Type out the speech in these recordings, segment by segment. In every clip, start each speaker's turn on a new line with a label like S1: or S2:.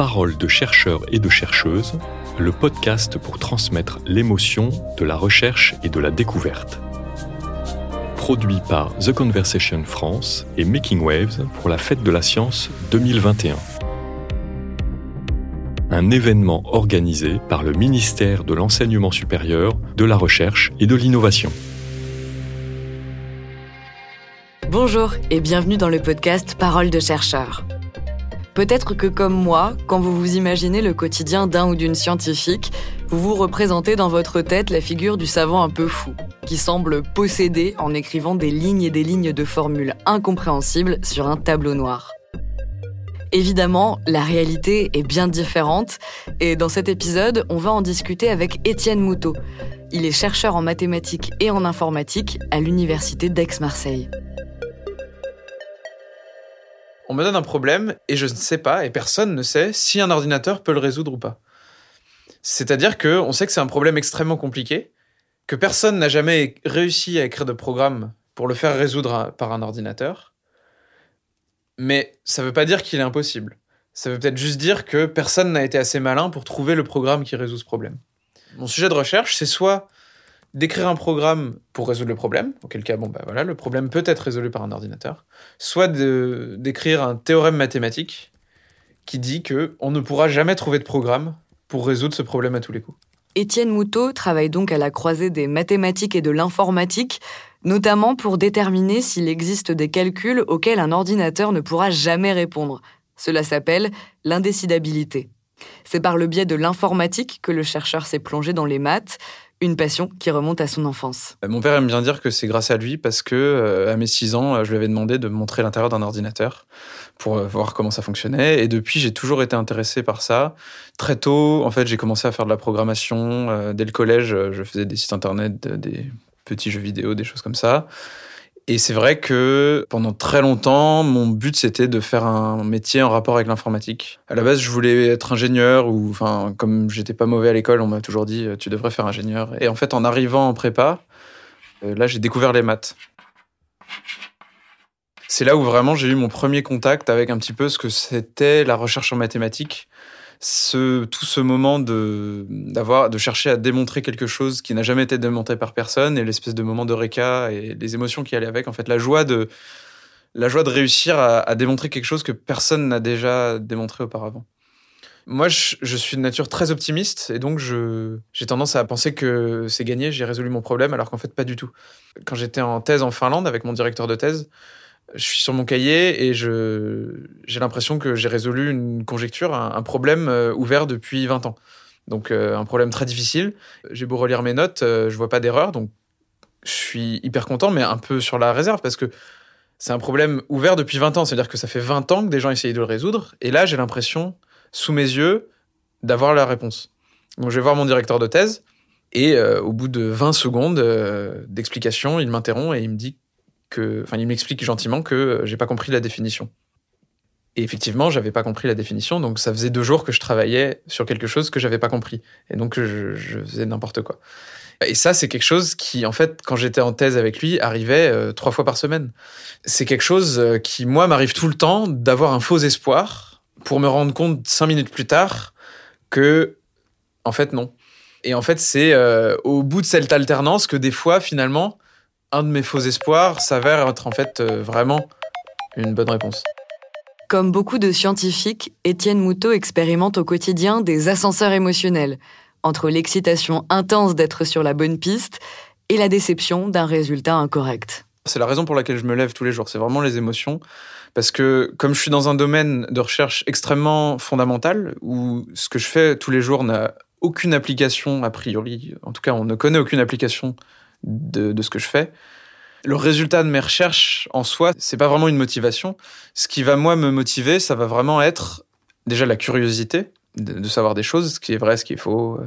S1: Parole de chercheurs et de chercheuses, le podcast pour transmettre l'émotion de la recherche et de la découverte. Produit par The Conversation France et Making Waves pour la Fête de la Science 2021. Un événement organisé par le ministère de l'Enseignement supérieur, de la Recherche et de l'Innovation.
S2: Bonjour et bienvenue dans le podcast Parole de chercheurs. Peut-être que comme moi, quand vous vous imaginez le quotidien d'un ou d'une scientifique, vous vous représentez dans votre tête la figure du savant un peu fou, qui semble posséder en écrivant des lignes et des lignes de formules incompréhensibles sur un tableau noir. Évidemment, la réalité est bien différente, et dans cet épisode, on va en discuter avec Étienne Moutot. Il est chercheur en mathématiques et en informatique à l'Université d'Aix-Marseille
S3: on me donne un problème et je ne sais pas, et personne ne sait si un ordinateur peut le résoudre ou pas. C'est-à-dire qu'on sait que c'est un problème extrêmement compliqué, que personne n'a jamais réussi à écrire de programme pour le faire résoudre par un ordinateur, mais ça ne veut pas dire qu'il est impossible. Ça veut peut-être juste dire que personne n'a été assez malin pour trouver le programme qui résout ce problème. Mon sujet de recherche, c'est soit d'écrire un programme pour résoudre le problème, auquel cas, bon, bah voilà, le problème peut être résolu par un ordinateur, soit d'écrire un théorème mathématique qui dit que on ne pourra jamais trouver de programme pour résoudre ce problème à tous les coups.
S2: Étienne Moutot travaille donc à la croisée des mathématiques et de l'informatique, notamment pour déterminer s'il existe des calculs auxquels un ordinateur ne pourra jamais répondre. Cela s'appelle l'indécidabilité. C'est par le biais de l'informatique que le chercheur s'est plongé dans les maths, une passion qui remonte à son enfance.
S3: Euh, mon père aime bien dire que c'est grâce à lui parce que euh, à mes 6 ans, euh, je lui avais demandé de me montrer l'intérieur d'un ordinateur pour voir comment ça fonctionnait et depuis j'ai toujours été intéressé par ça. Très tôt, en fait, j'ai commencé à faire de la programmation dès le collège, je faisais des sites internet, des petits jeux vidéo, des choses comme ça. Et c'est vrai que pendant très longtemps, mon but c'était de faire un métier en rapport avec l'informatique. À la base, je voulais être ingénieur ou, enfin, comme j'étais pas mauvais à l'école, on m'a toujours dit tu devrais faire ingénieur. Et en fait, en arrivant en prépa, euh, là, j'ai découvert les maths. C'est là où vraiment j'ai eu mon premier contact avec un petit peu ce que c'était la recherche en mathématiques tout ce moment de, d'avoir, de chercher à démontrer quelque chose qui n'a jamais été démontré par personne et l'espèce de moment de réca et les émotions qui allaient avec, en fait, la joie de, la joie de réussir à, démontrer quelque chose que personne n'a déjà démontré auparavant. Moi, je, suis de nature très optimiste et donc je, j'ai tendance à penser que c'est gagné, j'ai résolu mon problème, alors qu'en fait, pas du tout. Quand j'étais en thèse en Finlande avec mon directeur de thèse, je suis sur mon cahier et j'ai l'impression que j'ai résolu une conjecture, un, problème euh, ouvert depuis 20 ans. Donc euh, un problème très difficile. J'ai beau relire mes notes, euh, je vois pas d'erreur, donc je suis hyper content, mais un peu sur la réserve parce que c'est un problème ouvert depuis 20 ans. C'est-à-dire que ça fait 20 ans que des gens essayent de le résoudre, et là j'ai l'impression, sous mes yeux, d'avoir la réponse. Donc je vais voir mon directeur de thèse, et au bout de 20 secondes d'explication, il m'interrompt et il me dit enfin, il m'explique gentiment que euh, j'ai pas compris la définition. Et effectivement, j'avais pas compris la définition, donc ça faisait deux jours que je travaillais sur quelque chose que j'avais pas compris, et donc je, faisais n'importe quoi. Et ça, c'est quelque chose qui, en fait, quand j'étais en thèse avec lui, arrivait euh, trois fois par semaine. C'est quelque chose euh, qui, moi, m'arrive tout le temps d'avoir un faux espoir pour me rendre compte cinq minutes plus tard que, en fait, non. Et en fait, c'est au bout de cette alternance que des fois, finalement, un de mes faux espoirs s'avère être en fait euh, vraiment une bonne réponse.
S2: Comme beaucoup de scientifiques, Étienne Moutot expérimente au quotidien des ascenseurs émotionnels, entre l'excitation intense d'être sur la bonne piste et la déception d'un résultat incorrect.
S3: C'est la raison pour laquelle je me lève tous les jours, c'est vraiment les émotions. Parce que comme je suis dans un domaine de recherche extrêmement fondamental, où ce que je fais tous les jours n'a aucune application a priori, en tout cas on ne connaît aucune application de, ce que je fais. Le résultat de mes recherches en soi, c'est pas vraiment une motivation. Ce qui va moi me motiver, ça va vraiment être déjà la curiosité de, savoir des choses, ce qui est vrai, ce qui est faux.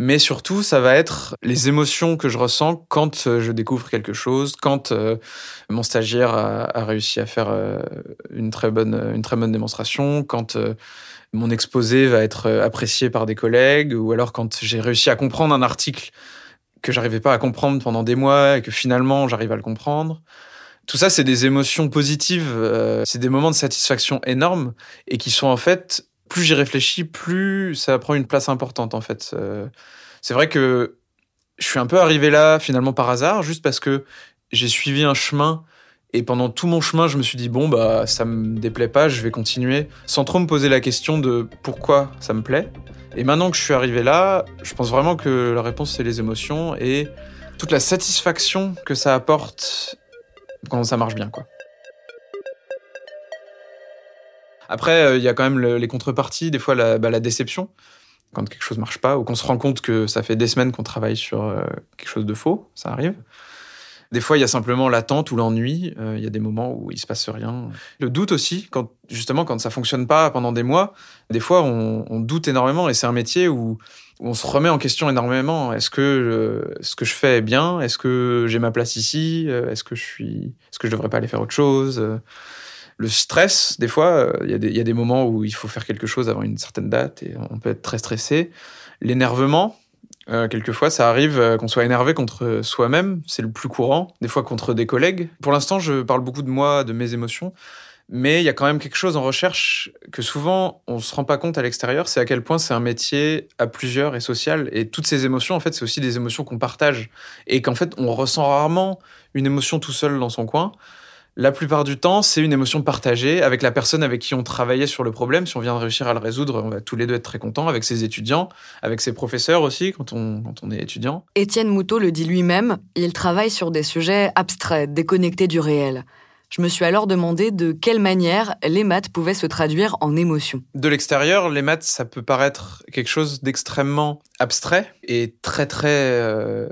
S3: Mais surtout, ça va être les émotions que je ressens quand euh, je découvre quelque chose, quand euh, mon stagiaire a, réussi à faire euh, une très bonne, une très bonne démonstration, quand mon exposé va être apprécié par des collègues, ou alors quand j'ai réussi à comprendre un article que j'arrivais pas à comprendre pendant des mois et que finalement j'arrive à le comprendre. Tout ça, c'est des émotions positives, euh, c'est des moments de satisfaction énormes et qui sont en fait plus j'y réfléchis, plus ça prend une place importante en fait. Euh, c'est vrai que je suis un peu arrivé là finalement par hasard, juste parce que j'ai suivi un chemin et pendant tout mon chemin, je me suis dit bon bah ça me déplaît pas, je vais continuer sans trop me poser la question de pourquoi ça me plaît. Et maintenant que je suis arrivé là, je pense vraiment que la réponse c'est les émotions et toute la satisfaction que ça apporte quand ça marche bien quoi. Après, euh, il y a quand même les contreparties, des fois la, bah, la déception quand quelque chose marche pas ou qu'on se rend compte que ça fait des semaines qu'on travaille sur euh, quelque chose de faux, ça arrive. Des fois, il y a simplement l'attente ou l'ennui. Euh, il y a des moments où il se passe rien. Le doute aussi, quand justement quand ça fonctionne pas pendant des mois, des fois on, doute énormément et c'est un métier où, on se remet en question énormément. Est-ce que ce que je fais est bien? Est-ce que j'ai ma place ici? Est-ce que je suis Est-ce que je devrais pas aller faire autre chose? Le stress, des fois, euh, il y, a des moments où il faut faire quelque chose avant une certaine date et on peut être très stressé. L'énervement, euh, quelquefois, ça arrive euh, qu'on soit énervé contre soi-même, c'est le plus courant, des fois contre des collègues. Pour l'instant, je parle beaucoup de moi, de mes émotions, mais il y a quand même quelque chose en recherche que souvent on se rend pas compte à l'extérieur, c'est à quel point c'est un métier à plusieurs et social. Et toutes ces émotions, en fait, c'est aussi des émotions qu'on partage et qu'en fait, on ressent rarement une émotion tout seul dans son coin. La plupart du temps, c'est une émotion partagée avec la personne avec qui on travaillait sur le problème. Si on vient de réussir à le résoudre, on va tous les deux être très contents, avec ses étudiants, avec ses professeurs aussi, quand on, quand on est étudiant.
S2: Étienne Moutot le dit lui-même, il travaille sur des sujets abstraits, déconnectés du réel. Je me suis alors demandé de quelle manière les maths pouvaient se traduire en émotion.
S3: De l'extérieur, les maths, ça peut paraître quelque chose d'extrêmement abstrait et très très euh,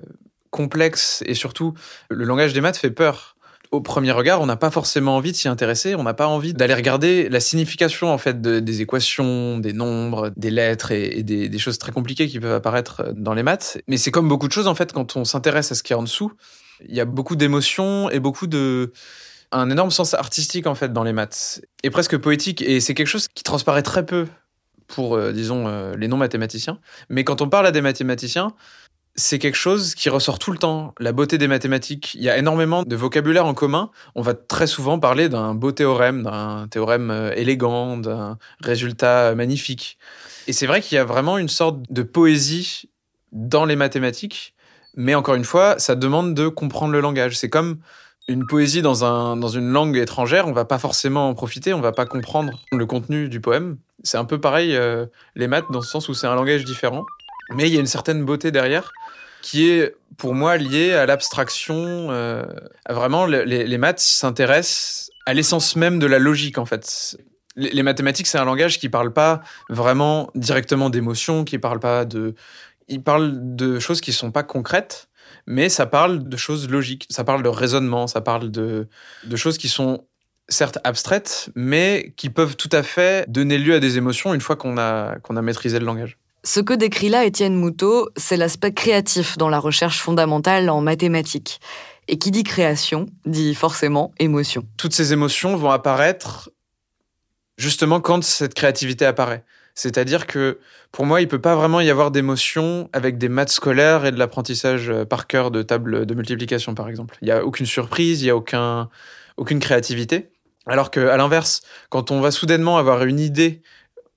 S3: complexe. Et surtout, le langage des maths fait peur au premier regard, on n'a pas forcément envie de s'y intéresser, on n'a pas envie d'aller regarder la signification en fait des équations, des nombres, des lettres et, des, choses très compliquées qui peuvent apparaître dans les maths. Mais c'est comme beaucoup de choses en fait quand on s'intéresse à ce qu'il y a en dessous. Il y a beaucoup d'émotions et beaucoup de un énorme sens artistique en fait dans les maths et presque poétique et c'est quelque chose qui transparaît très peu pour euh, disons euh, les non mathématiciens. Mais quand on parle à des mathématiciens, c'est quelque chose qui ressort tout le temps. La beauté des mathématiques. Il y a énormément de vocabulaire en commun. On va très souvent parler d'un beau théorème, d'un théorème euh, élégant, d'un résultat magnifique. Et c'est vrai qu'il y a vraiment une sorte de poésie dans les mathématiques. Mais encore une fois, ça demande de comprendre le langage. C'est comme une poésie dans, un, dans une langue étrangère, on va pas forcément en profiter, on va pas comprendre le contenu du poème. C'est un peu pareil, euh, les maths, dans ce sens où c'est un langage différent. Mais il y a une certaine beauté derrière qui est pour moi lié à l'abstraction. Euh, vraiment, les, maths s'intéressent à l'essence même de la logique, en fait. Les, mathématiques, c'est un langage qui parle pas vraiment directement d'émotions, qui parle pas de. Il parle de choses qui sont pas concrètes, mais ça parle de choses logiques, ça parle de raisonnement, ça parle de, choses qui sont certes abstraites, mais qui peuvent tout à fait donner lieu à des émotions une fois qu'on a maîtrisé le langage.
S2: Ce que décrit là Étienne Moutot, c'est l'aspect créatif dans la recherche fondamentale en mathématiques. Et qui dit création dit forcément émotion.
S3: Toutes ces émotions vont apparaître justement quand cette créativité apparaît. C'est-à-dire que pour moi, il peut pas vraiment y avoir d'émotion avec des maths scolaires et de l'apprentissage par cœur de table de multiplication, par exemple. Il y a aucune surprise, il y a aucun, aucune créativité. Alors que, à l'inverse, quand on va soudainement avoir une idée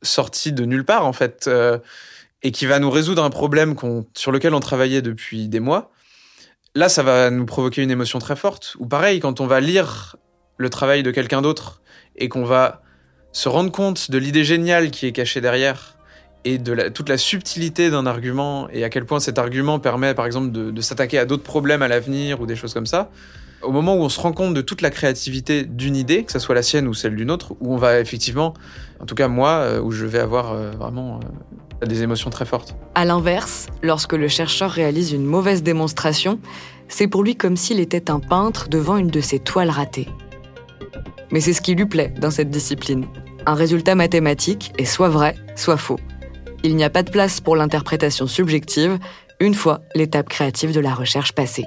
S3: sortie de nulle part, en fait, euh, et qui va nous résoudre un problème sur lequel on travaillait depuis des mois, là, ça va nous provoquer une émotion très forte. Ou pareil, quand on va lire le travail de quelqu'un d'autre et qu'on va se rendre compte de l'idée géniale qui est cachée derrière et de toute la subtilité d'un argument et à quel point cet argument permet, par exemple, de, de s'attaquer à d'autres problèmes à l'avenir ou des choses comme ça. Au moment où on se rend compte de toute la créativité d'une idée, que ce soit la sienne ou celle d'une autre, où on va effectivement, en tout cas moi, euh, où je vais avoir euh, vraiment euh, des émotions très fortes.
S2: À l'inverse, lorsque le chercheur réalise une mauvaise démonstration, c'est pour lui comme s'il était un peintre devant une de ses toiles ratées. Mais c'est ce qui lui plaît dans cette discipline. Un résultat mathématique est soit vrai, soit faux. Il n'y a pas de place pour l'interprétation subjective une fois l'étape créative de la recherche passée.